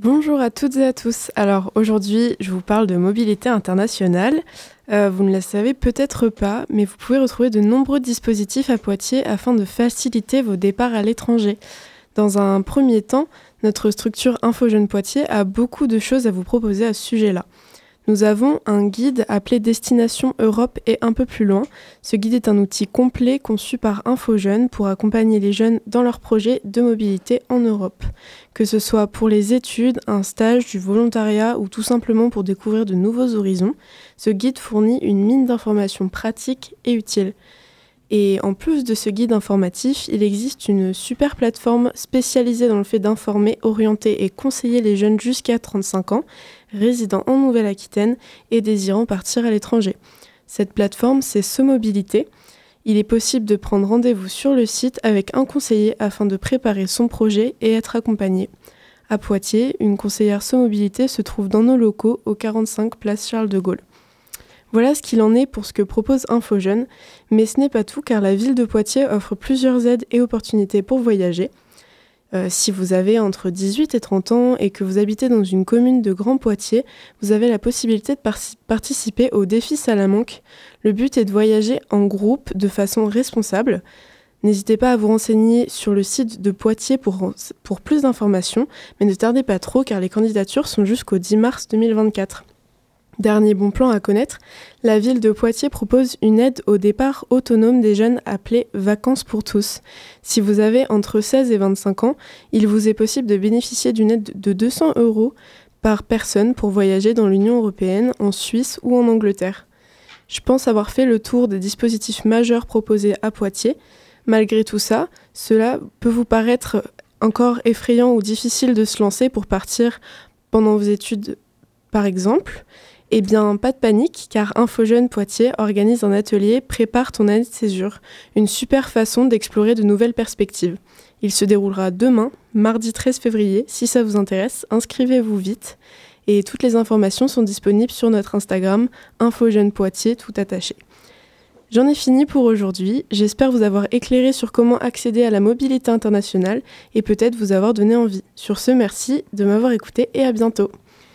Bonjour à toutes et à tous. Alors aujourd'hui, je vous parle de mobilité internationale. Euh, vous ne le savez peut-être pas, mais vous pouvez retrouver de nombreux dispositifs à Poitiers afin de faciliter vos départs à l'étranger. Dans un premier temps, notre structure InfoJeune Poitiers a beaucoup de choses à vous proposer à ce sujet-là. Nous avons un guide appelé Destination Europe et un peu plus loin. Ce guide est un outil complet conçu par InfoJeunes pour accompagner les jeunes dans leurs projets de mobilité en Europe. Que ce soit pour les études, un stage, du volontariat ou tout simplement pour découvrir de nouveaux horizons, ce guide fournit une mine d'informations pratiques et utiles. Et en plus de ce guide informatif, il existe une super plateforme spécialisée dans le fait d'informer, orienter et conseiller les jeunes jusqu'à 35 ans, résidant en Nouvelle-Aquitaine et désirant partir à l'étranger. Cette plateforme, c'est Somobilité. Il est possible de prendre rendez-vous sur le site avec un conseiller afin de préparer son projet et être accompagné. À Poitiers, une conseillère Somobilité se trouve dans nos locaux au 45 place Charles de Gaulle. Voilà ce qu'il en est pour ce que propose InfoJeune, mais ce n'est pas tout car la ville de Poitiers offre plusieurs aides et opportunités pour voyager. Euh, si vous avez entre 18 et 30 ans et que vous habitez dans une commune de Grand Poitiers, vous avez la possibilité de participer au défi Salamanque. Le but est de voyager en groupe de façon responsable. N'hésitez pas à vous renseigner sur le site de Poitiers pour, pour plus d'informations, mais ne tardez pas trop car les candidatures sont jusqu'au 10 mars 2024. Dernier bon plan à connaître, la ville de Poitiers propose une aide au départ autonome des jeunes appelée Vacances pour tous. Si vous avez entre 16 et 25 ans, il vous est possible de bénéficier d'une aide de 200 euros par personne pour voyager dans l'Union européenne, en Suisse ou en Angleterre. Je pense avoir fait le tour des dispositifs majeurs proposés à Poitiers. Malgré tout ça, cela peut vous paraître encore effrayant ou difficile de se lancer pour partir pendant vos études, par exemple. Eh bien, pas de panique, car InfoJeune Poitiers organise un atelier Prépare ton année de césure, une super façon d'explorer de nouvelles perspectives. Il se déroulera demain, mardi 13 février. Si ça vous intéresse, inscrivez-vous vite. Et toutes les informations sont disponibles sur notre Instagram, InfoJeune Poitiers, tout attaché. J'en ai fini pour aujourd'hui. J'espère vous avoir éclairé sur comment accéder à la mobilité internationale et peut-être vous avoir donné envie. Sur ce, merci de m'avoir écouté et à bientôt.